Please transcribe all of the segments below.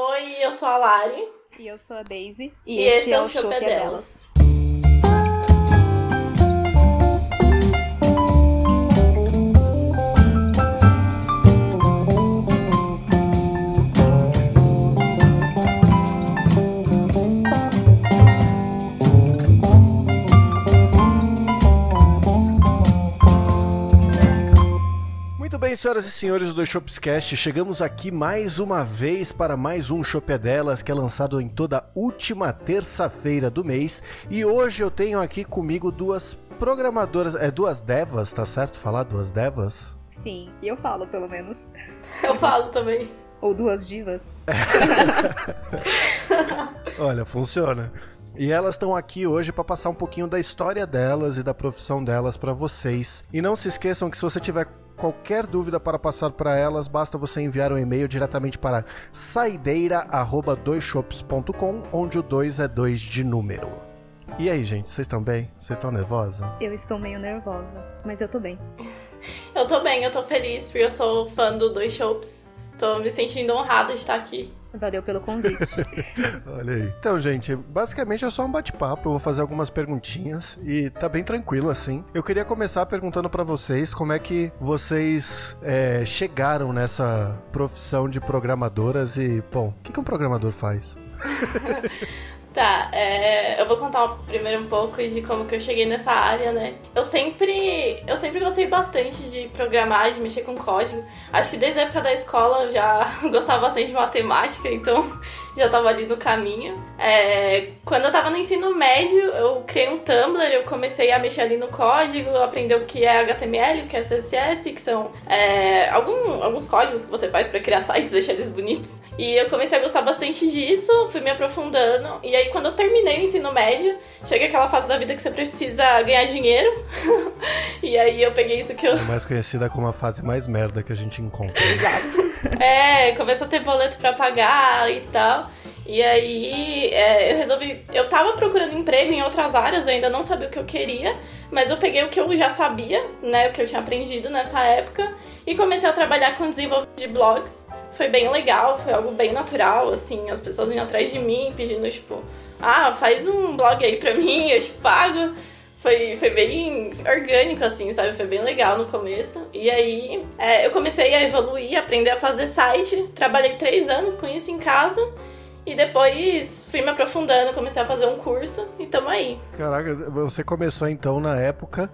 Oi, eu sou a Lari. E eu sou a Daisy. E, e este é o Show é Delas. Bem, senhoras e senhores do Shopscast, chegamos aqui mais uma vez para mais um Shop Delas, que é lançado em toda última terça-feira do mês. E hoje eu tenho aqui comigo duas programadoras, é duas devas, tá certo falar duas devas? Sim, eu falo pelo menos. Eu falo também. Ou duas divas. Olha, funciona. E elas estão aqui hoje para passar um pouquinho da história delas e da profissão delas para vocês. E não se esqueçam que se você tiver qualquer dúvida para passar para elas, basta você enviar um e-mail diretamente para saideira@doisshops.com, onde o 2 é 2 de número. E aí, gente, vocês estão bem? Vocês estão nervosa? Eu estou meio nervosa, mas eu tô bem. eu tô bem, eu tô feliz, porque eu sou fã do Dois Shops. Tô me sentindo honrada de estar aqui. Valeu pelo convite. Olha aí. Então, gente, basicamente é só um bate-papo. Eu vou fazer algumas perguntinhas e tá bem tranquilo assim. Eu queria começar perguntando para vocês como é que vocês é, chegaram nessa profissão de programadoras e, bom, o que, que um programador faz? Tá, é, eu vou contar primeiro um pouco de como que eu cheguei nessa área, né? Eu sempre, eu sempre gostei bastante de programar, de mexer com código. Acho que desde a época da escola eu já gostava bastante de matemática, então já tava ali no caminho. É, quando eu tava no ensino médio, eu criei um Tumblr, eu comecei a mexer ali no código, aprender o que é HTML, o que é CSS, que são é, algum, alguns códigos que você faz para criar sites, deixar eles bonitos. E eu comecei a gostar bastante disso, fui me aprofundando, e aí quando eu terminei o ensino médio, chega aquela fase da vida que você precisa ganhar dinheiro. e aí eu peguei isso que eu. É mais conhecida como a fase mais merda que a gente encontra. Exato. é, começou a ter boleto para pagar e tal. E aí é, eu resolvi. Eu tava procurando emprego em outras áreas, eu ainda não sabia o que eu queria, mas eu peguei o que eu já sabia, né? O que eu tinha aprendido nessa época, e comecei a trabalhar com desenvolvimento de blogs foi bem legal, foi algo bem natural, assim, as pessoas vinham atrás de mim pedindo, tipo, ah, faz um blog aí pra mim, eu te pago. Foi, foi bem orgânico, assim, sabe? Foi bem legal no começo. E aí é, eu comecei a evoluir, aprender a fazer site. Trabalhei três anos com isso em casa. E depois fui me aprofundando, comecei a fazer um curso e tamo aí. Caraca, você começou então na época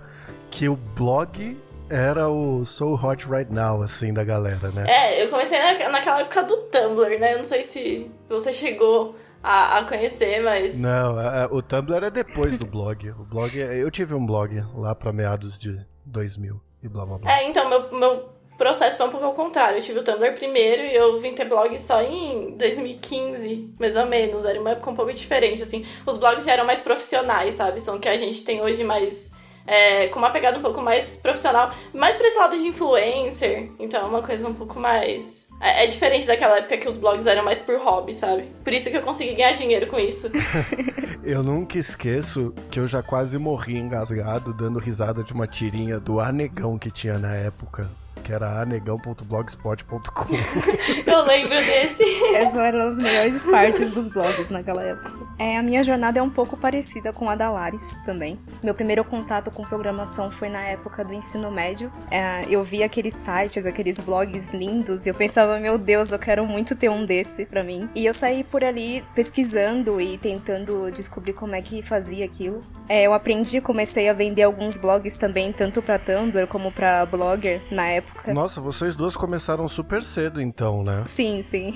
que o blog era o So Hot Right Now, assim, da galera, né? É, eu comecei na, naquela época do Tumblr, né? Eu não sei se você chegou a, a conhecer, mas. Não, a, a, o Tumblr é depois do blog. O blog, eu tive um blog lá pra meados de 2000 e blá blá blá. É, então, meu, meu processo foi um pouco ao contrário. Eu tive o Tumblr primeiro e eu vim ter blog só em 2015, mais ou menos. Era uma época um pouco diferente, assim. Os blogs já eram mais profissionais, sabe? São que a gente tem hoje mais é, com uma pegada um pouco mais profissional, mais pra esse lado de influencer. Então é uma coisa um pouco mais. É, é, diferente daquela época que os blogs eram mais por hobby, sabe? Por isso que eu consegui ganhar dinheiro com isso. eu nunca esqueço que eu já quase morri engasgado dando risada de uma tirinha do Arnegão que tinha na época que era anegão.blogspot.com. Eu lembro desse. Essas eram as melhores partes dos blogs naquela época. É, a minha jornada é um pouco parecida com a da Laris também. Meu primeiro contato com programação foi na época do ensino médio. É, eu vi aqueles sites, aqueles blogs lindos, e eu pensava, meu Deus, eu quero muito ter um desse pra mim. E eu saí por ali pesquisando e tentando descobrir como é que fazia aquilo. É, eu aprendi, comecei a vender alguns blogs também, tanto para Tumblr como para Blogger na época. Nossa, vocês duas começaram super cedo então, né? Sim, sim.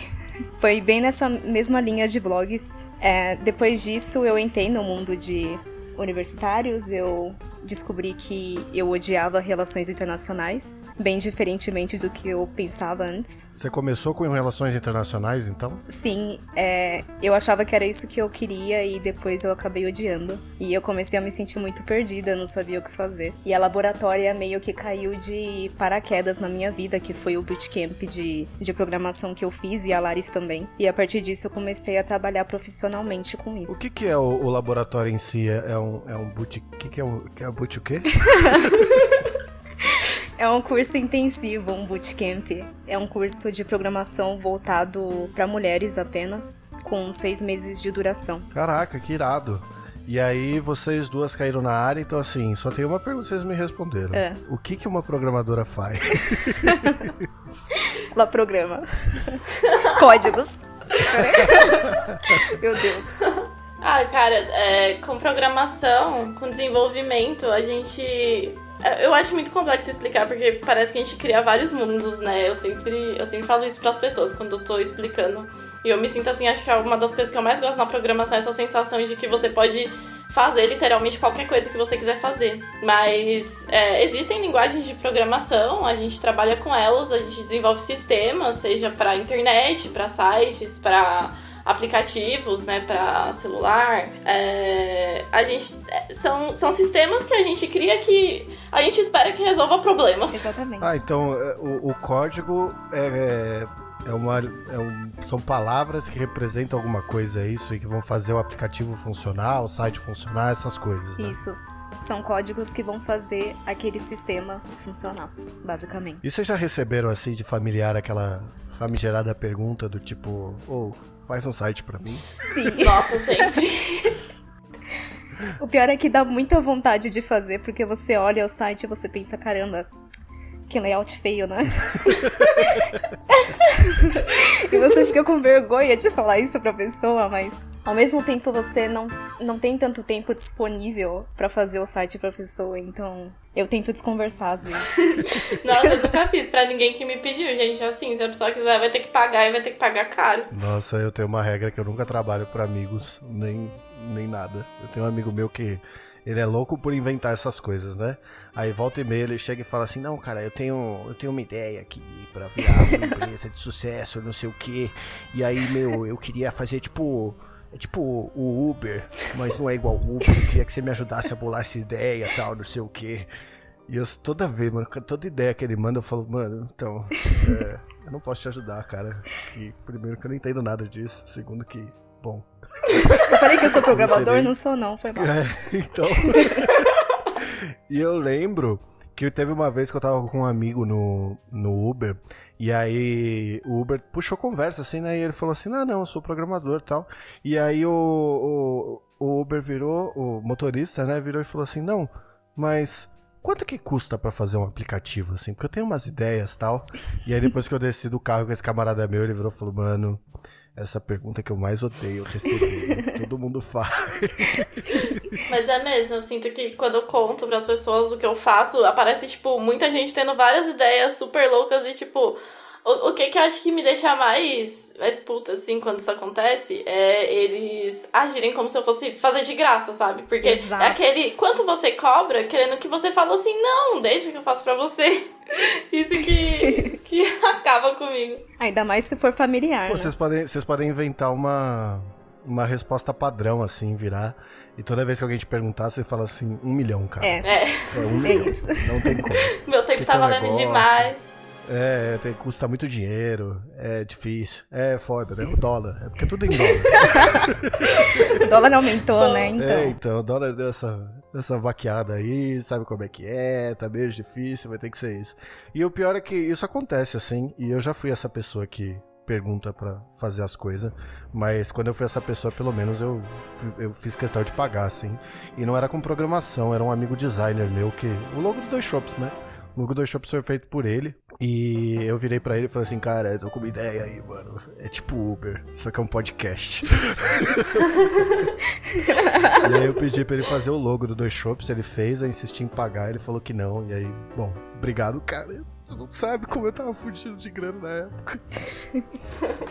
Foi bem nessa mesma linha de blogs. É, depois disso, eu entrei no mundo de universitários, eu descobri que eu odiava relações internacionais, bem diferentemente do que eu pensava antes. Você começou com relações internacionais, então? Sim, é, eu achava que era isso que eu queria e depois eu acabei odiando. E eu comecei a me sentir muito perdida, não sabia o que fazer. E a laboratória meio que caiu de paraquedas na minha vida, que foi o bootcamp de, de programação que eu fiz e a Laris também. E a partir disso eu comecei a trabalhar profissionalmente com isso. O que, que é o, o laboratório em si? É, é um, é um boot... O que, que é o, que é boot o quê? É um curso intensivo, um bootcamp. É um curso de programação voltado para mulheres apenas, com seis meses de duração. Caraca, que irado. E aí vocês duas caíram na área, então assim, só tem uma pergunta que vocês me responderam. É. O que, que uma programadora faz? Ela programa. Códigos. Meu Deus. Ah, cara, é, com programação, com desenvolvimento, a gente. é, Eu acho muito complexo explicar, porque parece que a gente cria vários mundos, né? Eu sempre, eu sempre falo isso pras pessoas quando eu tô explicando. E eu me sinto assim, acho que é uma das coisas que eu mais gosto na programação é essa sensação de que você pode fazer literalmente qualquer coisa que você quiser fazer. Mas é, existem linguagens de programação, a gente trabalha com elas, a gente desenvolve sistemas, seja para internet, para sites, para aplicativos, né, para celular. É, a gente são, são sistemas que a gente cria que a gente espera que resolva problemas. Exatamente. ah, então é, o, o código é, é uma. é um- são palavras que representam alguma coisa, é isso? E que vão fazer o aplicativo funcionar, o site funcionar, essas coisas, né? Isso. São códigos que vão fazer aquele sistema funcionar, basicamente. E vocês já receberam assim de familiar aquela famigerada pergunta do tipo, ô, faz um site pra mim? Sim. Nossa, sempre. O pior é que dá muita vontade de fazer, porque você olha o site e você pensa, caramba, que layout feio, né? e você fica com vergonha de falar isso pra pessoa, mas ao mesmo tempo você não, não tem tanto tempo disponível pra fazer o site pra pessoa, então eu tento desconversar às vezes. Nossa, eu nunca fiz pra ninguém que me pediu, gente. Assim, se a pessoa quiser, vai ter que pagar e vai ter que pagar caro. Nossa, eu tenho uma regra que eu nunca trabalho pra amigos, nem, nem nada. Eu tenho um amigo meu que ele é louco por inventar essas coisas, né? Aí volta e meia ele chega e fala assim: "Não, cara, eu tenho, eu tenho uma ideia aqui pra virar uma empresa de sucesso, não sei o quê. E aí, meu, eu queria fazer tipo é tipo o Uber, mas não é igual o Uber. Eu queria que você me ajudasse a bolar essa ideia tal, não sei o quê. E eu, toda vez, mano, toda ideia que ele manda, eu falo, mano, então, é, eu não posso te ajudar, cara. Que, primeiro que eu não entendo nada disso. Segundo que, bom. Eu falei que eu sou programador, nem- não sou não, foi mal. É, então. e eu lembro que teve uma vez que eu tava com um amigo no, no Uber. E aí o Uber puxou conversa, assim, né? E ele falou assim: não, não, eu sou programador e tal. E aí o, o, o Uber virou, o motorista, né? Virou e falou assim: não, mas. Quanto que custa pra fazer um aplicativo, assim? Porque eu tenho umas ideias e tal. E aí depois que eu desci do carro com esse camarada meu, ele virou e falou, mano, essa pergunta que eu mais odeio receber. Todo mundo faz. Mas é mesmo, eu sinto que quando eu conto pras pessoas o que eu faço, aparece, tipo, muita gente tendo várias ideias super loucas e, tipo, o, o que que eu acho que me deixa mais, mais puta, assim, quando isso acontece, é eles agirem como se eu fosse fazer de graça, sabe? Porque Exato. é aquele, quanto você cobra, querendo que você fale assim, não, deixa que eu faço pra você. Isso que, que acaba comigo. Ainda mais se for familiar, Pô, né? vocês podem, vocês podem inventar uma, uma resposta padrão, assim, virar. E toda vez que alguém te perguntar, você fala assim, um milhão, cara. É, É, É um é milhão. isso. Não tem como. meu tempo Que tá valendo negócio. demais. É, tem, custa muito dinheiro, é difícil. É foda, né? O dólar. É porque é tudo em dólar. O dólar aumentou, né? Então. É, então, o dólar deu essa, essa vaqueada aí, sabe como é que é, tá meio difícil, vai ter que ser isso. E o pior é que isso acontece, assim, e eu já fui essa pessoa que pergunta pra fazer as coisas, mas quando eu fui essa pessoa, pelo menos eu, eu fiz questão de pagar, assim. E não era com programação, era um amigo designer meu que. O logo do Dois Shops, né? O Dois Shops foi feito por ele. E eu virei pra ele e falei assim, cara, eu tô com uma ideia aí, mano. É tipo Uber, só que é um podcast. E aí eu pedi pra ele fazer o logo do Dois Shops, ele fez, eu insisti em pagar, ele falou que não. E aí, bom, obrigado, cara. Você não sabe como eu tava fudido de grana na época.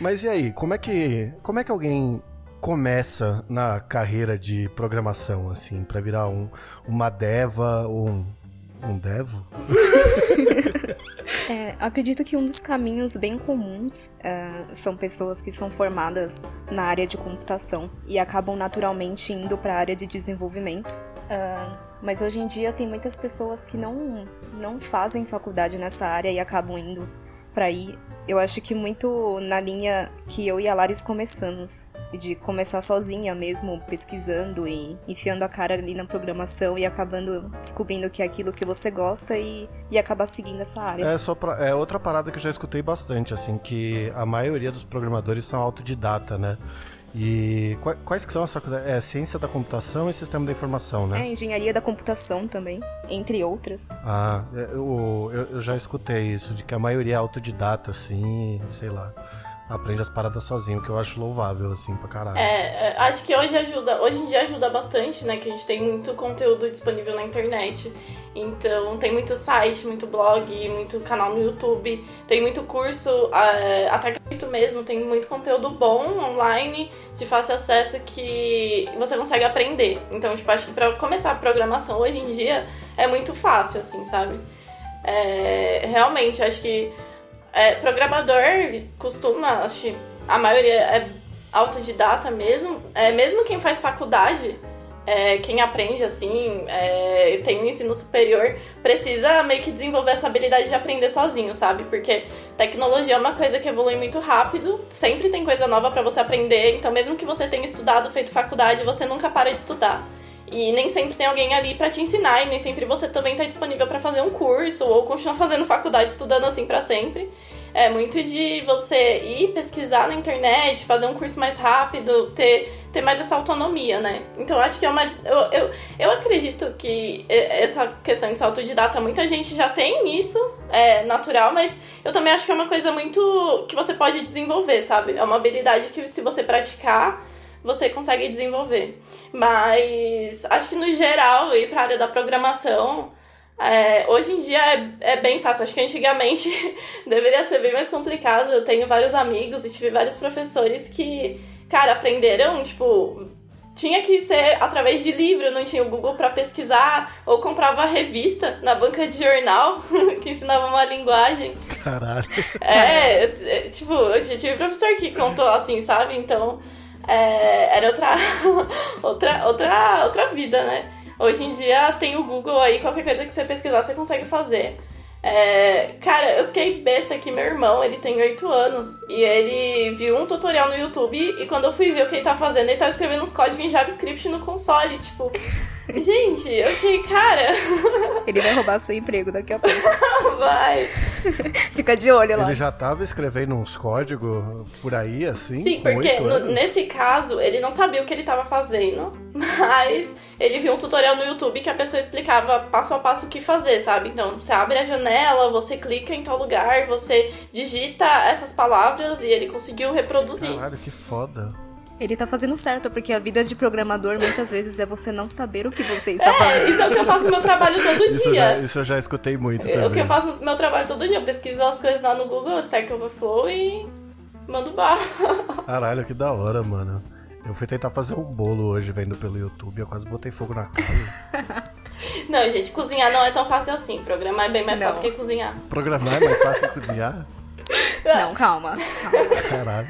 Mas e aí, como é que. Como é que alguém começa na carreira de programação, assim, pra virar um, uma deva ou um. Um devo? É, acredito que um dos caminhos bem comuns é, são pessoas que são formadas na área de computação e acabam naturalmente indo para a área de desenvolvimento. Ah, mas hoje em dia tem muitas pessoas que não, não fazem faculdade nessa área e acabam indo para aí. Eu acho que muito na linha que eu e a Laris começamos. De começar sozinha mesmo, pesquisando e enfiando a cara ali na programação e acabando descobrindo que é aquilo que você gosta e, e acabar seguindo essa área. É, só pra, é outra parada que eu já escutei bastante, assim, que a maioria dos programadores são autodidata, né? E quais que são as faculdades? É ciência da computação e sistema da informação, né? É, engenharia da computação também, entre outras. Ah, é, eu, eu, eu já escutei isso, de que a maioria é autodidata, assim, sei lá aprende as paradas sozinho, que eu acho louvável, assim, pra caralho. É, é, acho que hoje ajuda, hoje em dia ajuda bastante, né? Que a gente tem muito conteúdo disponível na internet. Então tem muito site, muito blog, muito canal no YouTube, tem muito curso, é, até gratuito mesmo, tem muito conteúdo bom online, de fácil acesso que você consegue aprender. Então, tipo, acho que pra começar a programação hoje em dia é muito fácil, assim, sabe? É, realmente, acho que é, programador costuma, acho que a maioria é autodidata mesmo. É, mesmo quem faz faculdade, é, quem aprende assim, é, tem um ensino superior, precisa meio que desenvolver essa habilidade de aprender sozinho, sabe? Porque tecnologia é uma coisa que evolui muito rápido, sempre tem coisa nova para você aprender, então mesmo que você tenha estudado, feito faculdade, você nunca para de estudar. E nem sempre tem alguém ali para te ensinar, e nem sempre você também tá disponível para fazer um curso ou continuar fazendo faculdade estudando assim para sempre. É muito de você ir pesquisar na internet, fazer um curso mais rápido, ter, ter mais essa autonomia, né? Então acho que é uma. Eu, eu, eu acredito que essa questão de ser autodidata, muita gente já tem isso, é natural, mas eu também acho que é uma coisa muito que você pode desenvolver, sabe? É uma habilidade que se você praticar você consegue desenvolver. Mas acho que no geral, ir para a área da programação, é, hoje em dia é, é, bem fácil. Acho que antigamente deveria ser bem mais complicado. Eu tenho vários amigos e tive vários professores que, cara, aprenderam, tipo, tinha que ser através de livro, não tinha o Google para pesquisar, ou comprava revista na banca de jornal que ensinava uma linguagem. Caralho. É, é tipo, eu tive professor que contou assim, sabe? Então, é, era outra, outra, outra, outra vida, né? Hoje em dia tem o Google aí, qualquer coisa que você pesquisar, você consegue fazer. É, cara, eu fiquei besta que meu irmão, ele tem 8 anos e ele viu um tutorial no YouTube e quando eu fui ver o que ele tá fazendo, ele tá escrevendo uns códigos em JavaScript no console, tipo, gente, eu fiquei, cara. Ele vai roubar seu emprego daqui a pouco. vai. Fica de olho lá. Ele já tava escrevendo uns códigos por aí, assim? Sim, porque no, nesse caso, ele não sabia o que ele tava fazendo, mas ele viu um tutorial no YouTube que a pessoa explicava passo a passo o que fazer, sabe? Então, você abre a janela, você clica em tal lugar, você digita essas palavras e ele conseguiu reproduzir. Caralho, que foda. Ele tá fazendo certo, porque a vida de programador muitas vezes é você não saber o que você está é, fazendo. Isso é o que eu faço no meu trabalho todo isso dia. Já, isso eu já escutei muito também. É o que eu faço no meu trabalho todo dia. Eu pesquiso as coisas lá no Google, Stack Overflow e mando barra. Caralho, que da hora, mano. Eu fui tentar fazer um bolo hoje vendo pelo YouTube, eu quase botei fogo na casa. não, gente, cozinhar não é tão fácil assim. Programar é bem mais não. fácil que cozinhar. Programar é mais fácil que cozinhar? Não, calma. calma. Caralho.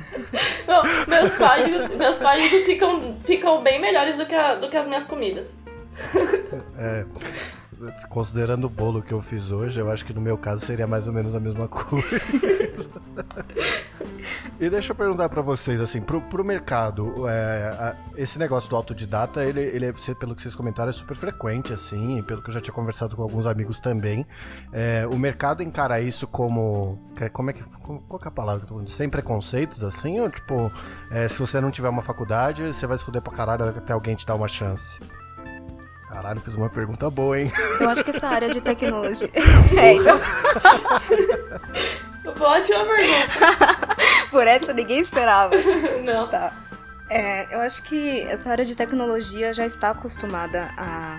Não, meus códigos, meus códigos ficam, ficam bem melhores do que, a, do que as minhas comidas. É. Considerando o bolo que eu fiz hoje, eu acho que no meu caso seria mais ou menos a mesma coisa. E deixa eu perguntar para vocês, assim, pro, pro mercado, é, a, esse negócio do autodidata, ele, ele é, pelo que vocês comentaram, é super frequente, assim, pelo que eu já tinha conversado com alguns amigos também. É, o mercado encara isso como. Como é que. Qual que é a palavra que eu tô falando? Sem preconceitos, assim? Ou, tipo, é, se você não tiver uma faculdade, você vai se fuder pra caralho até alguém te dar uma chance? Caralho, fiz uma pergunta boa, hein? Eu acho que essa área de tecnologia. é, então. Ótima pergunta. Por essa ninguém esperava. Não. Tá. É, eu acho que essa área de tecnologia já está acostumada a,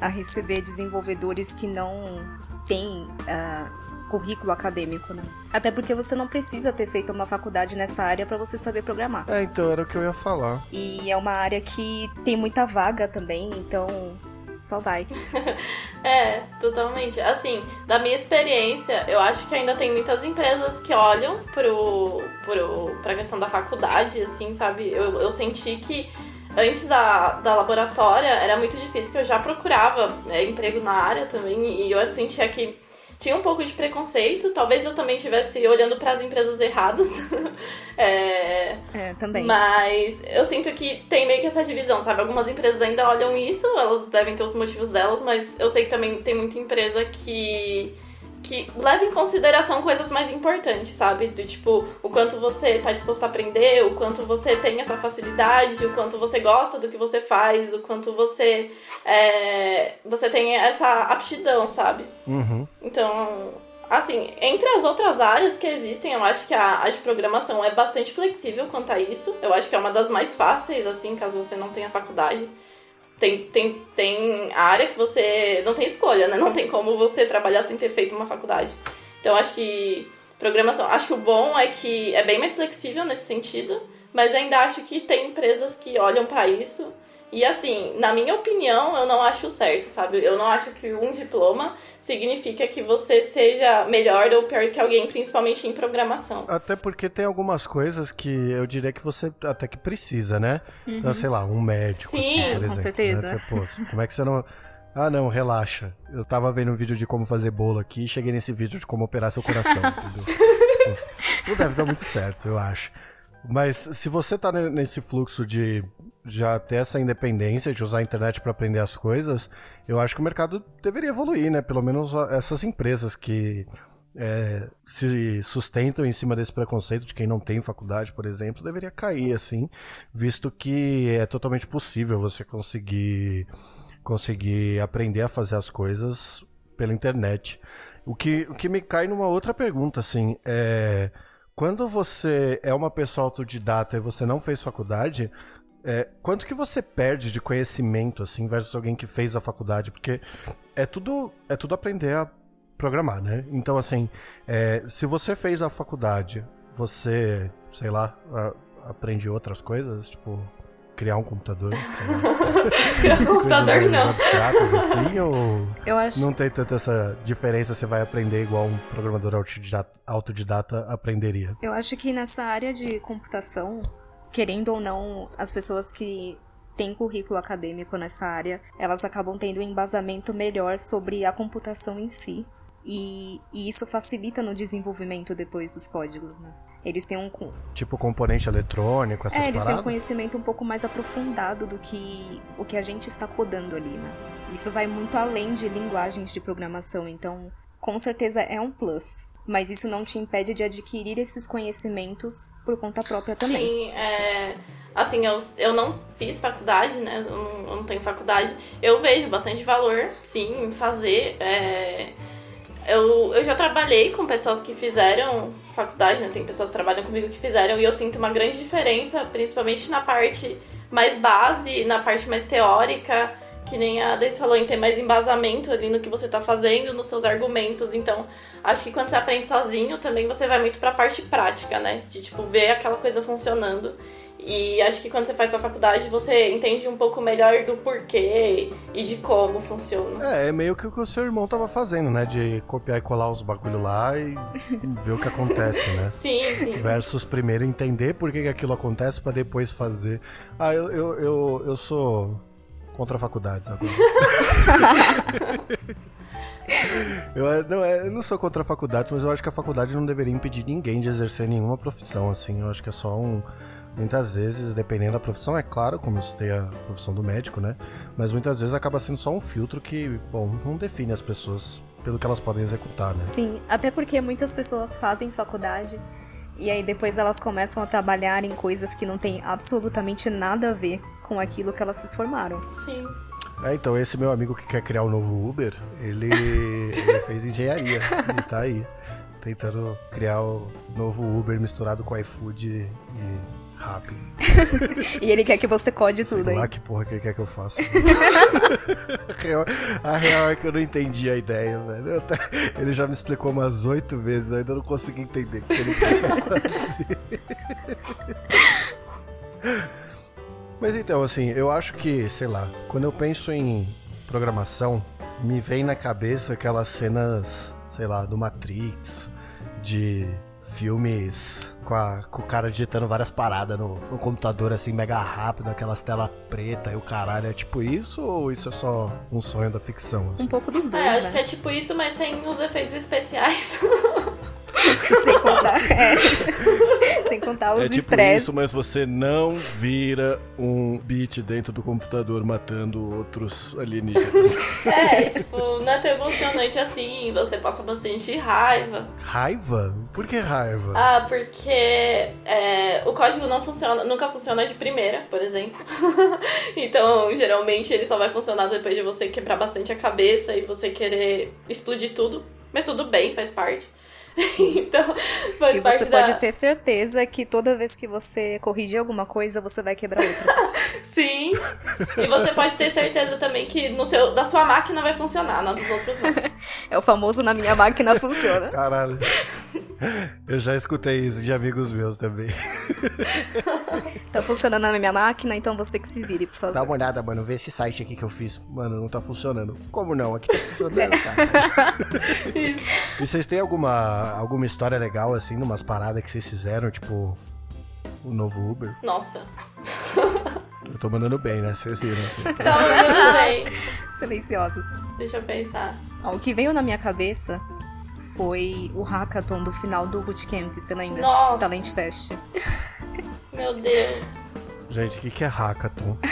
a receber desenvolvedores que não têm uh, currículo acadêmico, né? Até porque você não precisa ter feito uma faculdade nessa área para você saber programar. É, então era o que eu ia falar. E é uma área que tem muita vaga também, então só vai. é, totalmente. Assim, da minha experiência, eu acho que ainda tem muitas empresas que olham pro, pro, pra questão da faculdade, assim, sabe? Eu, eu senti que antes da, da laboratória era muito difícil, que eu já procurava é, emprego na área também, e eu sentia que tinha um pouco de preconceito. Talvez eu também estivesse olhando para as empresas erradas. é, é. É, também. Mas eu sinto que tem meio que essa divisão, sabe? Algumas empresas ainda olham isso, elas devem ter os motivos delas, mas eu sei que também tem muita empresa que que leva em consideração coisas mais importantes, sabe? Do tipo, o quanto você tá disposto a aprender, o quanto você tem essa facilidade, o quanto você gosta do que você faz, o quanto você é, você tem essa aptidão, sabe? Uhum. Então, assim, entre as outras áreas que existem, eu acho que a, a de programação é bastante flexível quanto a isso. Eu acho que é uma das mais fáceis, assim, caso você não tenha faculdade tem, tem, tem área que você não tem escolha, né? Não tem como você trabalhar sem ter feito uma faculdade. Então acho que programação, acho que o bom é que é bem mais flexível nesse sentido, mas ainda acho que tem empresas que olham para isso e assim, na minha opinião, eu não acho certo, sabe? Eu não acho que um diploma significa que você seja melhor ou pior que alguém, principalmente em programação. Até porque tem algumas coisas que eu diria que você até que precisa, né? Uhum. Então, sei lá, um médico. Sim, assim, por exemplo, com certeza. Né? Você, pô, como é que você não. Ah, não, relaxa. Eu tava vendo um vídeo de como fazer bolo aqui e cheguei nesse vídeo de como operar seu coração, entendeu? não deve dar muito certo, eu acho. Mas se você tá nesse fluxo de já ter essa independência de usar a internet para aprender as coisas, eu acho que o mercado deveria evoluir, né? Pelo menos essas empresas que é, se sustentam em cima desse preconceito de quem não tem faculdade, por exemplo, deveria cair, assim, visto que é totalmente possível você conseguir conseguir aprender a fazer as coisas pela internet. O que, o que me cai numa outra pergunta, assim, é quando você é uma pessoa autodidata e você não fez faculdade, é, quanto que você perde de conhecimento, assim, versus alguém que fez a faculdade? Porque é tudo, é tudo aprender a programar, né? Então, assim, é, se você fez a faculdade, você, sei lá, a, aprende outras coisas, tipo, criar um computador. criar um computador não. Abstratos, assim, ou eu acho... não tem tanta essa diferença, você vai aprender igual um programador autodidata, autodidata aprenderia? Eu acho que nessa área de computação, querendo ou não, as pessoas que têm currículo acadêmico nessa área, elas acabam tendo um embasamento melhor sobre a computação em si. E, e isso facilita no desenvolvimento depois dos códigos, né? Eles têm um. Tipo componente eletrônico, essas É, eles paradas? têm um conhecimento um pouco mais aprofundado do que o que a gente está codando ali, né? Isso vai muito além de linguagens de programação, então com certeza é um plus. Mas isso não te impede de adquirir esses conhecimentos por conta própria também. Sim, é. Assim, eu, eu não fiz faculdade, né? Eu não, eu não tenho faculdade. Eu vejo bastante valor, sim, em fazer. É eu, eu já trabalhei com pessoas que fizeram faculdade, né? Tem pessoas que trabalham comigo que fizeram, e eu sinto uma grande diferença, principalmente na parte mais base, na parte mais teórica, que nem a Deise falou, em ter mais embasamento ali no que você tá fazendo, nos seus argumentos. Então, acho que quando você aprende sozinho, também você vai muito pra parte prática, né? De, tipo, ver aquela coisa funcionando. E acho que quando você faz a faculdade, você entende um pouco melhor do porquê e de como funciona. É, é meio que o que o seu irmão tava fazendo, né? De copiar e colar os bagulho lá e ver o que acontece, né? Sim, sim. Versus primeiro entender por que, que aquilo acontece para depois fazer. Ah, eu, eu, eu, eu sou contra faculdades agora. eu, não, é, eu não sou contra a faculdade, mas eu acho que a faculdade não deveria impedir ninguém de exercer nenhuma profissão, assim. Eu acho que é só um Muitas vezes, dependendo da profissão, é claro, como eu citei a profissão do médico, né? Mas muitas vezes acaba sendo só um filtro que, bom, não define as pessoas pelo que elas podem executar, né? Sim, até porque muitas pessoas fazem faculdade e aí depois elas começam a trabalhar em coisas que não tem absolutamente nada a ver com aquilo que elas se formaram. Sim. É, então esse meu amigo que quer criar o um novo Uber, ele, ele fez engenharia e tá aí tentando criar o novo Uber misturado com iFood e rápido. e ele quer que você code tudo, hein? lá que porra que ele quer que eu faça. a real é que eu não entendi a ideia, velho. Até, ele já me explicou umas oito vezes, eu ainda não consegui entender o que ele quer fazer. Mas então, assim, eu acho que, sei lá, quando eu penso em programação, me vem na cabeça aquelas cenas, sei lá, do Matrix, de filmes com, a, com o cara digitando várias paradas no, no, computador, assim, mega rápido, aquelas telas preta e o caralho. É tipo isso ou isso é só um sonho da ficção? Assim? Um pouco dos dois. É, né? acho que é tipo isso, mas sem os efeitos especiais. sem contar, é. Sem contar os É tipo estresses. isso, mas você não vira um beat dentro do computador matando outros alienígenas. É, tipo, não é tão emocionante assim, você passa bastante raiva. raiva? Por que raiva? Ah, porque é, o código não funciona, nunca funciona de primeira, por exemplo. então, geralmente ele só vai funcionar depois de você quebrar bastante a cabeça e você querer explodir tudo. Mas tudo bem, faz parte. então, faz E parte você da... pode ter certeza que toda vez que você corrigir alguma coisa, você vai quebrar outra. Sim. E você pode ter certeza também que no seu, da sua máquina vai funcionar, na dos outros não. É o famoso na minha máquina funciona. Caralho. Eu já escutei isso de amigos meus também. Tá funcionando na minha máquina, então você que se vire, por favor. Dá uma olhada, mano. Vê esse site aqui que eu fiz. Mano, não tá funcionando. Como não? Aqui tá funcionando, cara. e vocês têm alguma, alguma história legal, assim, numas paradas que vocês fizeram? Tipo, o novo Uber? Nossa. Eu tô mandando bem, né? Vocês viram. Assim. Então, eu sei. Silenciosos. Deixa eu pensar. Ó, o que veio na minha cabeça foi o hackathon do final do bootcamp, você lembra? Nossa. Talent Fest. Meu Deus. Gente, o que, que é hackathon?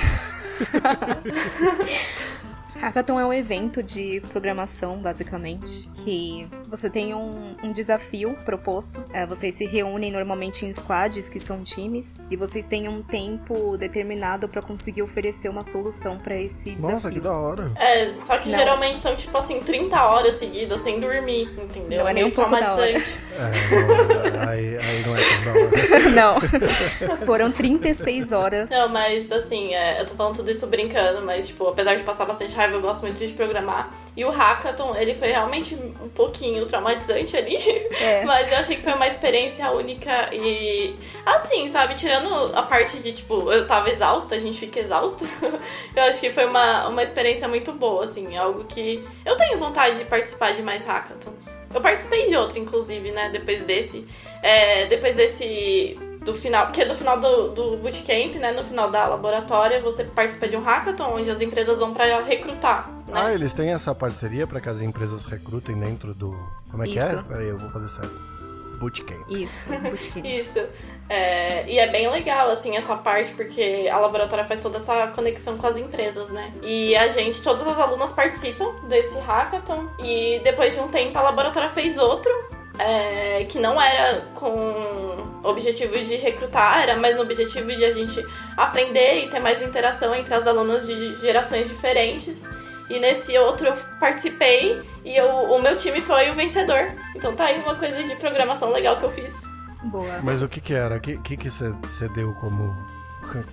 Hackathon é um evento de programação, basicamente, que você tem um, um desafio proposto. É, vocês se reúnem normalmente em squads, que são times, e vocês têm um tempo determinado pra conseguir oferecer uma solução pra esse desafio. Nossa, que da hora. É, só que Não. geralmente são tipo assim, 30 horas seguidas sem dormir, entendeu? Não é nem meio um pouco da hora. traumatizante. É, não, aí, aí não é tão da hora. Não. Foram 36 horas. Não, mas assim, é, eu tô falando tudo isso brincando, mas tipo, apesar de passar bastante raiva, eu gosto muito de programar. E o hackathon, ele foi realmente um pouquinho traumatizante ali. É. Mas eu achei que foi uma experiência única e assim, sabe, tirando a parte de tipo, eu tava exausta, a gente fica exausta. eu acho que foi uma, uma experiência muito boa, assim, algo que eu tenho vontade de participar de mais hackathons. Eu participei de outro, inclusive, né, depois desse. É, depois desse do final, porque do final do, do bootcamp, né, no final da laboratória, você participa de um hackathon onde as empresas vão pra recrutar, né? Ah, eles têm essa parceria pra que as empresas recrutem dentro do. Como é que é? Isso. Peraí, eu vou fazer certo. Bootcamp. Isso, bootcamp. Isso. É, e é bem legal, assim, essa parte, porque a laboratória faz toda essa conexão com as empresas, né? E a gente, todas as alunas participam desse hackathon. E depois de um tempo, a laboratória fez outro. É, que não era com objetivo de recrutar, era mais no objetivo de a gente aprender e ter mais interação entre as alunas de gerações diferentes. E nesse outro eu participei e eu, o meu time foi o vencedor. Então tá aí uma coisa de programação legal que eu fiz. Boa. Mas o que que era? O que que que você você deu como...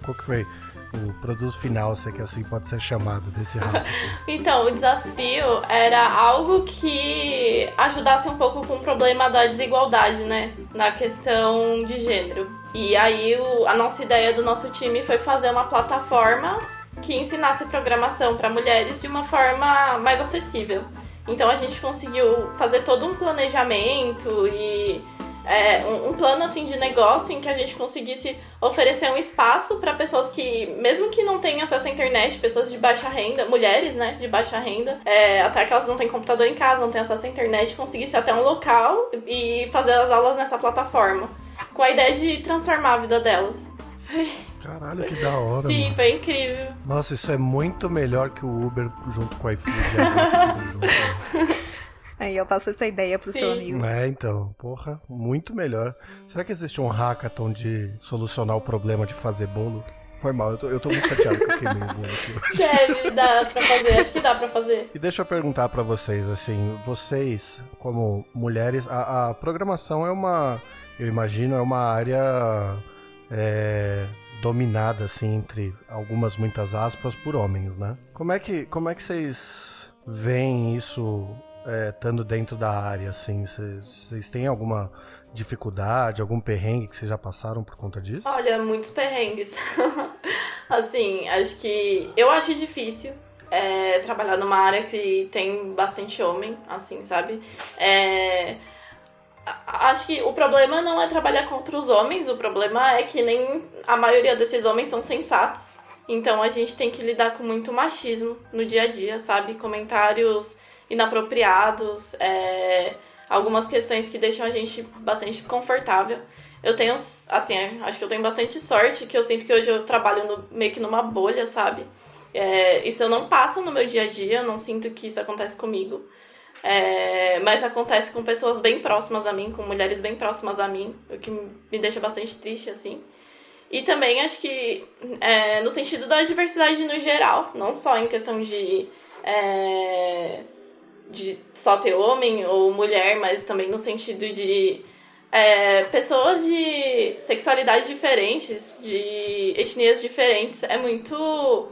Qual que foi o produto final, se é que assim pode ser chamado, desse hackathon? Então, o desafio era algo que ajudasse um pouco com o problema da desigualdade, né? Na questão de gênero. E aí, o- a nossa ideia do nosso time foi fazer uma plataforma que ensinasse programação para mulheres de uma forma mais acessível. Então, a gente conseguiu fazer todo um planejamento e é, um, um plano assim de negócio em que a gente conseguisse oferecer um espaço para pessoas que, mesmo que não tenham acesso à internet, pessoas de baixa renda, mulheres, né, de baixa renda, é, até que elas não têm computador em casa, não têm acesso à internet, conseguisse até um local e fazer as aulas nessa plataforma, com a ideia de transformar a vida delas. Caralho, que da hora, Sim, mano. foi incrível. Nossa, isso é muito melhor que o Uber junto com o iFood. e a Uber junto. Aí eu passo essa ideia pro seu Sim. amigo. É, então, porra, muito melhor. Será que existe um hackathon de solucionar o problema de fazer bolo? Foi mal, eu tô, eu tô muito chateado que eu queimei o bolo aqui. Deve, dá pra fazer, acho que dá pra fazer. E deixa eu perguntar pra vocês, assim, vocês, como mulheres, a, a programação é uma, eu imagino, é uma área é, dominada, assim, entre algumas, muitas aspas, por homens, né? Como é que, como é que vocês veem isso é, estando dentro da área, assim? Vocês têm alguma dificuldade, algum perrengue que vocês já passaram por conta disso? Olha, muitos perrengues. assim, acho que. Eu acho difícil é, trabalhar numa área que tem bastante homem, assim, sabe? É, Acho que o problema não é trabalhar contra os homens, o problema é que nem a maioria desses homens são sensatos. Então a gente tem que lidar com muito machismo no dia a dia, sabe? Comentários inapropriados, é, algumas questões que deixam a gente bastante desconfortável. eu tenho, assim, acho que eu tenho bastante sorte, que eu sinto que hoje eu trabalho no, meio que numa bolha, sabe? É, isso eu não passo no meu dia a dia, eu não sinto que isso acontece comigo. É, mas acontece com pessoas bem próximas a mim, com mulheres bem próximas a mim, o que me deixa bastante triste, assim. E também acho que é, no sentido da diversidade no geral, não só em questão de, é, de só ter homem ou mulher, mas também no sentido de é, pessoas de sexualidades diferentes, de etnias diferentes. É muito.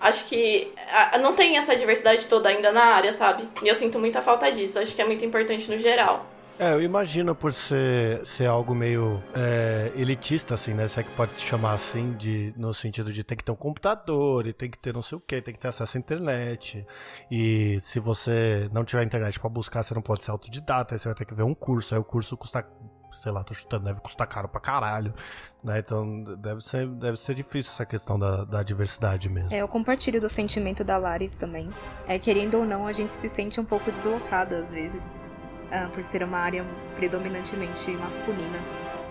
Acho que não tem essa diversidade toda ainda na área, sabe? E eu sinto muita falta disso. Acho que é muito importante no geral. É, eu imagino por ser, ser algo meio é, elitista, assim, né? Se é que pode se chamar assim, de, no sentido de tem que ter um computador e tem que ter não sei o que, tem que ter acesso à internet. E se você não tiver internet para buscar, você não pode ser autodidata, aí você vai ter que ver um curso. Aí o curso custa sei lá, tô chutando, deve custar caro pra caralho, né? Então deve ser, deve ser difícil essa questão da, da diversidade mesmo. É, eu compartilho do sentimento da Laris também. É, querendo ou não, a gente se sente um pouco deslocada às vezes, por ser uma área predominantemente masculina.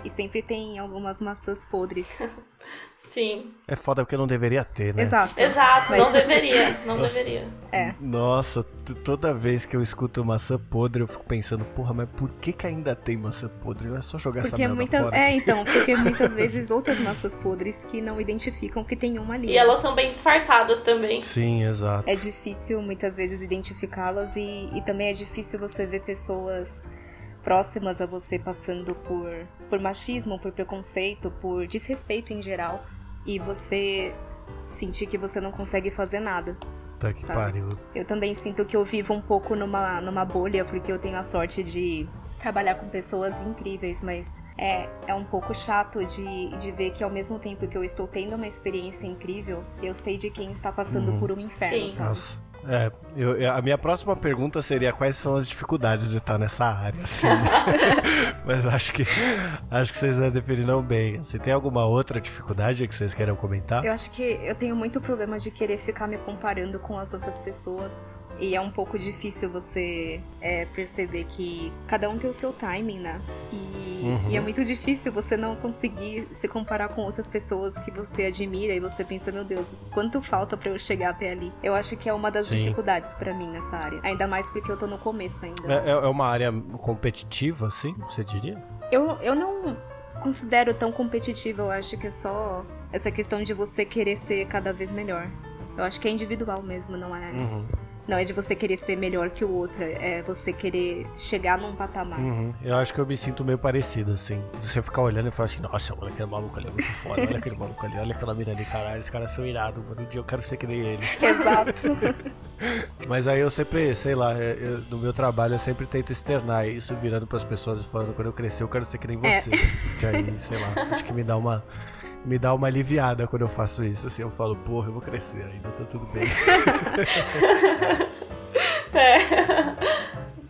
E sempre tem algumas maçãs podres. Sim. É foda porque não deveria ter, né? Exato. Exato, Mas... não deveria, não Nossa. deveria. É. Nossa, toda vez que eu escuto maçã podre, eu fico pensando, porra, mas por que que ainda tem maçã podre? Não é só jogar porque essa merda muita... fora. É, então, porque muitas vezes outras maçãs podres que não identificam que tem uma ali. E elas são bem disfarçadas também. Sim, exato. É difícil muitas vezes identificá-las e, e também é difícil você ver pessoas próximas a você passando por, por machismo, por preconceito, por desrespeito em geral e você sentir que você não consegue fazer nada. Tá que sabe? pariu. Eu também sinto que eu vivo um pouco numa, numa bolha porque eu tenho a sorte de trabalhar com pessoas incríveis, mas é, é um pouco chato de, de ver que ao mesmo tempo que eu estou tendo uma experiência incrível, eu sei de quem está passando uhum. por um inferno, Sim. sabe? Nossa. É, eu, a minha próxima pergunta seria quais são as dificuldades de estar nessa área, assim. Mas acho que acho que vocês definiram bem. Você tem alguma outra dificuldade que vocês queiram comentar? Eu acho que eu tenho muito problema de querer ficar me comparando com as outras pessoas. E é um pouco difícil você é, perceber que cada um tem o seu timing, né? E, uhum. e, é muito difícil você não conseguir se comparar com outras pessoas que você admira e você pensa, meu Deus, quanto falta para eu chegar até ali? Eu acho que é uma das Sim. dificuldades para mim nessa área. Ainda mais porque eu tô no começo ainda. É, é uma área competitiva, assim, você diria? Eu, eu não considero tão competitiva, eu acho que é só essa questão de você querer ser cada vez melhor. Eu acho que é individual mesmo, não é. Uhum. Não é de você querer ser melhor que o outro, é você querer chegar num patamar. Uhum. Eu acho que eu me sinto meio parecido, assim. Você ficar olhando e falar assim, nossa, olha aquele maluco ali, é muito foda, olha aquele maluco ali, olha aquela mina ali, caralho, esses caras são irados, mano. Um dia eu quero ser que nem eles. Exato. Mas aí eu sempre, sei lá, eu, no meu trabalho eu sempre tento externar isso virando para as pessoas falando, quando eu crescer eu quero ser que nem é. você. É. Que aí, sei lá, acho que me dá uma me dá uma aliviada quando eu faço isso. Assim, eu falo, porra, eu vou crescer, ainda tá tudo bem. é.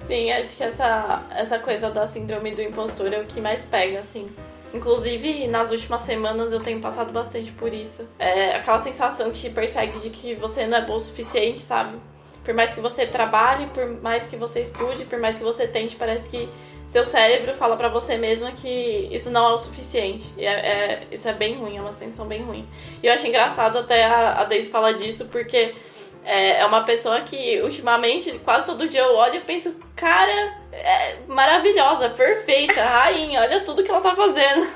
Sim, acho que essa, essa coisa da síndrome do impostor é o que mais pega, assim. Inclusive, nas últimas semanas eu tenho passado bastante por isso. É aquela sensação que te persegue de que você não é bom o suficiente, sabe? Por mais que você trabalhe, por mais que você estude, por mais que você tente, parece que seu cérebro fala para você mesma que isso não é o suficiente. É, é, isso é bem ruim, é uma sensação bem ruim. E eu acho engraçado até a, a Daisy falar disso, porque é, é uma pessoa que ultimamente, quase todo dia eu olho e penso, cara, é maravilhosa, perfeita, rainha, olha tudo que ela tá fazendo.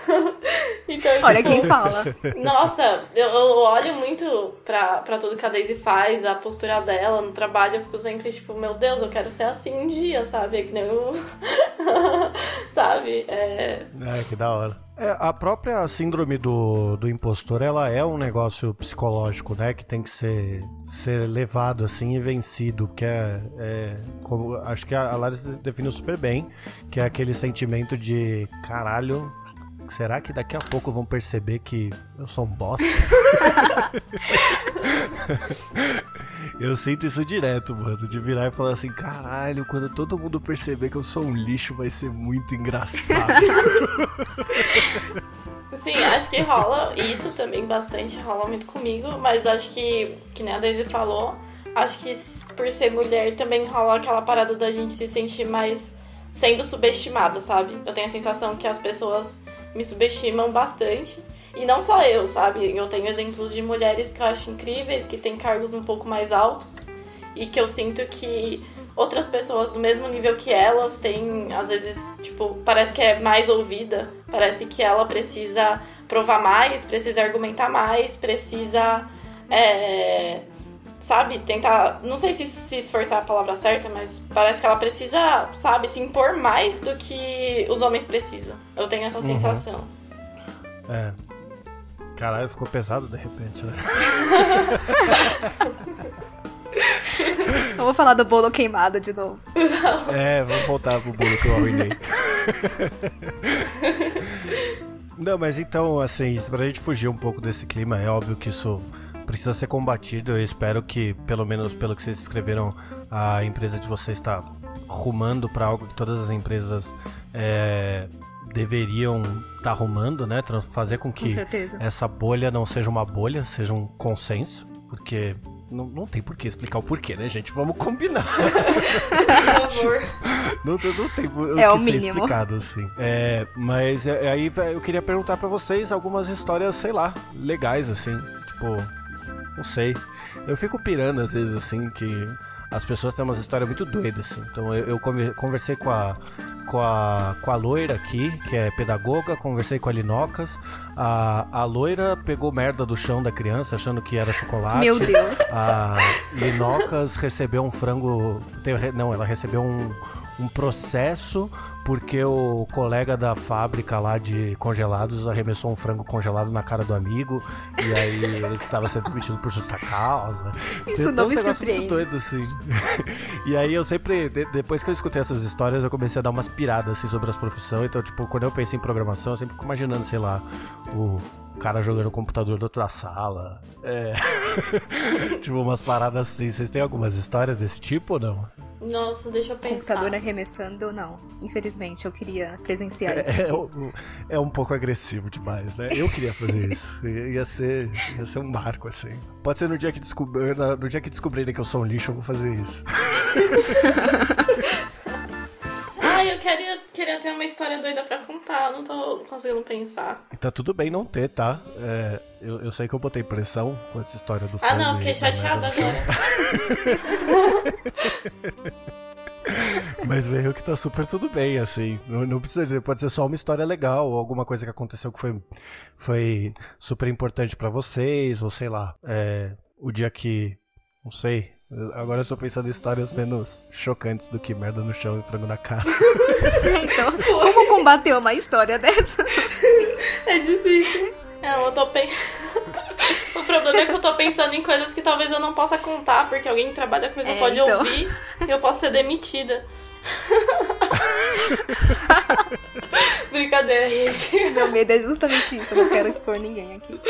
então, olha tipo, quem fala. Nossa, eu, eu, olho muito pra, pra tudo que a Daisy faz, a postura dela no trabalho, eu fico sempre tipo, meu Deus, eu quero ser assim um dia, sabe? É que nem eu. sabe? É... é, que da hora. É, a própria síndrome do, do impostor, ela é um negócio psicológico, né? Que tem que ser, ser levado assim e vencido. Que é, é como, acho que a Larissa definiu super bem, que é aquele sentimento de caralho, será que daqui a pouco vão perceber que eu sou um bosta? eu sinto isso direto, mano. De virar e falar assim: caralho, quando todo mundo perceber que eu sou um lixo, vai ser muito engraçado. Sim, acho que rola isso também bastante, rola muito comigo, mas acho que, que nem a Daisy falou, acho que por ser mulher também rola aquela parada da gente se sentir mais sendo subestimada, sabe? Eu tenho a sensação que as pessoas me subestimam bastante. E não só eu, sabe? Eu tenho exemplos de mulheres que eu acho incríveis, que têm cargos um pouco mais altos e que eu sinto que outras pessoas do mesmo nível que elas têm, às vezes, tipo, parece que é mais ouvida, parece que ela precisa provar mais, precisa argumentar mais, precisa. É, sabe, tentar. Não sei se, se esforçar a palavra certa, mas parece que ela precisa, sabe, se impor mais do que os homens precisam. Eu tenho essa uhum. sensação. É. Caralho, ficou pesado de repente, né? Vamos falar do bolo queimado de novo. É, vamos voltar pro bolo que eu arruinei. Não, mas então, assim, pra gente fugir um pouco desse clima, é óbvio que isso precisa ser combatido. Eu espero que, pelo menos pelo que vocês escreveram, a empresa de vocês está rumando para algo que todas as empresas é, deveriam estar tá arrumando, né? Fazer com que com essa bolha não seja uma bolha, seja um consenso, porque não, não tem por que explicar o porquê, né, gente? Vamos combinar. Por favor. Não, não, não tem o é que o ser mínimo. explicado, assim. É, mas é, aí eu queria perguntar para vocês algumas histórias, sei lá, legais, assim. Tipo, não sei. Eu fico pirando às vezes, assim, que as pessoas têm umas histórias muito doidas, assim. Então eu, eu conversei com a, com a, com a loira aqui, que é pedagoga, conversei com a Linocas. A, a loira pegou merda do chão da criança, achando que era chocolate. Meu Deus! A Linocas recebeu um frango. Não, ela recebeu um um processo porque o colega da fábrica lá de congelados arremessou um frango congelado na cara do amigo e aí ele estava sendo demitido por justa causa. Isso não me surpreende. Muito doido, assim. e aí eu sempre, depois que eu escutei essas histórias, eu comecei a dar umas piradas assim, sobre as profissões. Então, tipo, quando eu penso em programação, eu sempre fico imaginando, sei lá, o cara jogando no computador da outra sala. É. tipo, umas paradas assim. Vocês têm algumas histórias desse tipo ou não? Nossa, deixa eu pensar. Computador arremessando, não. Infelizmente, eu queria presenciar isso. É, é, um pouco agressivo demais, né? Eu queria fazer isso. ia, ser, ia ser um marco, assim. Pode ser no dia que, descobrir, no dia que descobrirem que eu sou um lixo, eu vou fazer isso. Ai, eu queria, queria ter uma história doida pra contar, não tô conseguindo pensar. Tá tudo bem não ter, tá? É, eu, eu sei que eu botei pressão com essa história do Ah, não, fiquei chateada agora. Mas veio que tá super tudo bem, assim. Não, não, precisa, pode ser só uma história legal, ou alguma coisa que aconteceu que foi, foi super importante para vocês, ou sei lá, é, o dia que, não sei, Agora eu tô pensando em histórias menos chocantes do que merda no chão e frango na cara. então, como combater uma história dessa? É difícil. É, eu tô pensando. o problema é que eu tô pensando em coisas que talvez eu não possa contar, porque alguém que trabalha comigo é, pode então. ouvir e eu posso ser demitida. Brincadeira, gente. Meu medo é justamente isso, eu não quero expor ninguém aqui.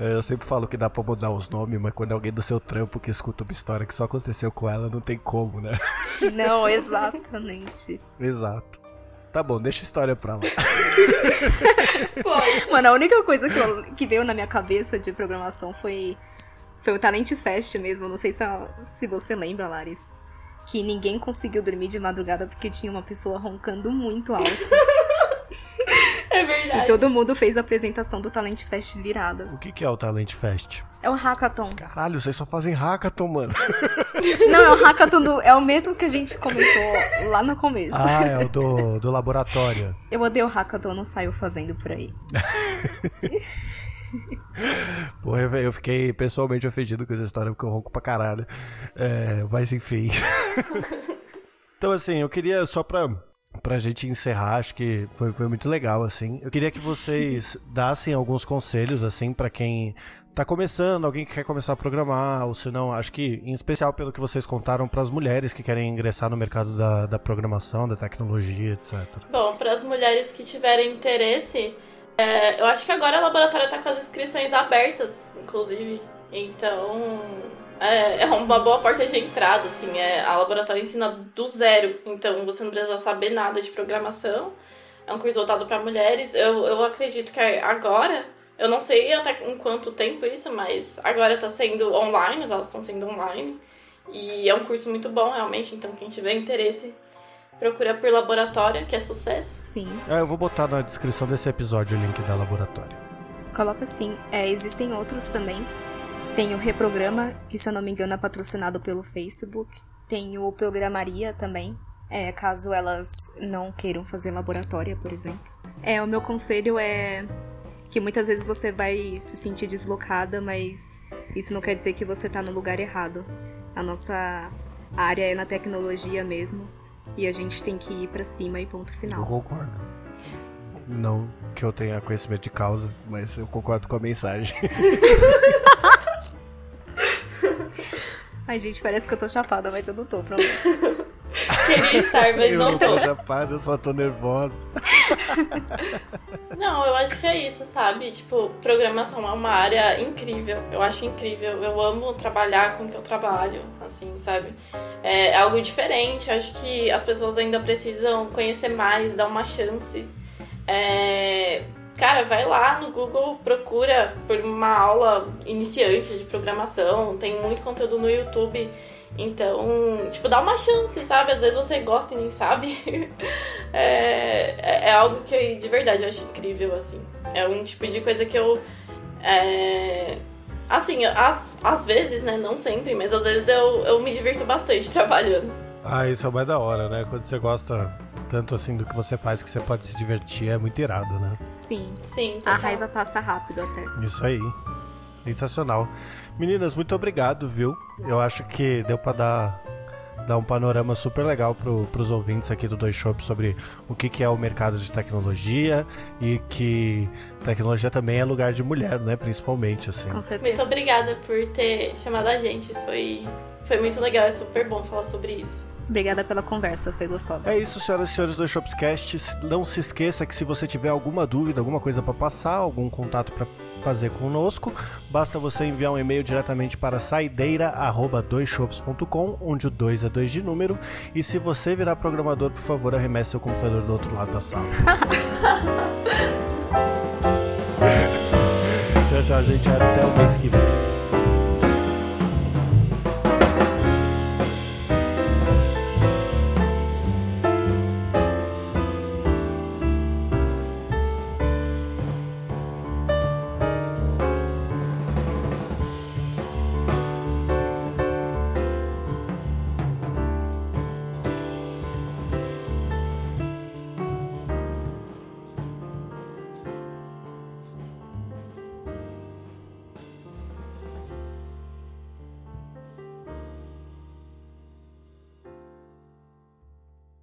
É, eu sempre falo que dá pra mudar os nomes, mas quando é alguém do seu trampo que escuta uma história que só aconteceu com ela, não tem como, né? Não, exatamente. Exato. Tá bom, deixa a história pra lá. Mano, a única coisa que, eu, que veio na minha cabeça de programação foi, foi o Talent Fest mesmo. Não sei se, se você lembra, Laris. Que ninguém conseguiu dormir de madrugada porque tinha uma pessoa roncando muito alto. É verdade. E todo mundo fez a apresentação do Talent Fest virada. O que, que é o Talent Fest? É o hackathon. Caralho, vocês só fazem hackathon, mano. Não, é o hackathon do. É o mesmo que a gente comentou lá no começo. Ah, é o do, do laboratório. Eu odeio o hackathon, não saio fazendo por aí. Porra, eu fiquei pessoalmente ofendido com essa história porque eu ronco pra caralho. É, mas enfim. então, assim, eu queria só pra pra gente encerrar, acho que foi, foi muito legal, assim. Eu queria que vocês dassem alguns conselhos, assim, para quem tá começando, alguém que quer começar a programar, ou se não, acho que em especial pelo que vocês contaram para as mulheres que querem ingressar no mercado da, da programação, da tecnologia, etc. Bom, para as mulheres que tiverem interesse, é, eu acho que agora o laboratório tá com as inscrições abertas, inclusive. Então, é, é uma boa porta de entrada, assim. É, a laboratório ensina do zero, então você não precisa saber nada de programação. É um curso voltado para mulheres. Eu, eu acredito que agora, eu não sei até em quanto tempo isso, mas agora está sendo online, as aulas estão sendo online. E é um curso muito bom, realmente, então quem tiver interesse, procura por laboratório, que é sucesso. Sim. É, eu vou botar na descrição desse episódio o link da laboratório. Coloca sim. É, existem outros também. Tem o Reprograma, que se eu não me engano é patrocinado pelo Facebook. Tem o Programaria também, é, caso elas não queiram fazer laboratório, por exemplo. É, o meu conselho é que muitas vezes você vai se sentir deslocada, mas isso não quer dizer que você tá no lugar errado. A nossa área é na tecnologia mesmo, e a gente tem que ir para cima e ponto Eu final. concordo. Não que eu tenha conhecimento de causa, mas eu concordo com a mensagem. Ai, gente, parece que eu tô chapada, mas eu não tô, pronto. Queria estar, mas eu não tô. tô chapado, eu só tô nervosa. Não, eu acho que é isso, sabe? Tipo, programação é uma área incrível. Eu acho incrível. Eu amo trabalhar com o que eu trabalho, assim, sabe? É algo diferente. Acho que as pessoas ainda precisam conhecer mais, dar uma chance. É... Cara, vai lá no Google, procura por uma aula iniciante de programação. Tem muito conteúdo no YouTube. Então, tipo, dá uma chance, sabe? Às vezes você gosta e nem sabe. é, é- é algo que de verdade eu acho incrível, assim. É um tipo de coisa que eu. é, assim, às, às vezes, né? Não sempre, mas às vezes eu, eu me divirto bastante trabalhando. Ah, isso é mais da hora, né? Quando você gosta tanto assim do que você faz que você pode se divertir, é muito irado, né? Sim. Sim, A total. raiva passa rápido até. Isso aí. Sensacional. Meninas, muito obrigado, viu? Eu acho que deu pra dar, dar um panorama super legal pro, pros ouvintes aqui do Dois Shop sobre o que, que é o mercado de tecnologia e que tecnologia também é lugar de mulher, né? Principalmente, assim. Com certeza. Muito obrigada por ter chamado a gente. Foi, foi muito legal, é super bom falar sobre isso. Obrigada pela conversa, foi gostosa. É isso, senhoras e senhores do Shopscast. Não se esqueça que se você tiver alguma dúvida, alguma coisa para passar, algum contato para fazer conosco, basta você enviar um e-mail diretamente para saideira@doisshops.com, onde o 2 é 2 de número, e se você virar programador, por favor, arremesse seu computador do outro lado da sala. tchau, tchau, gente. Até o mês que vem.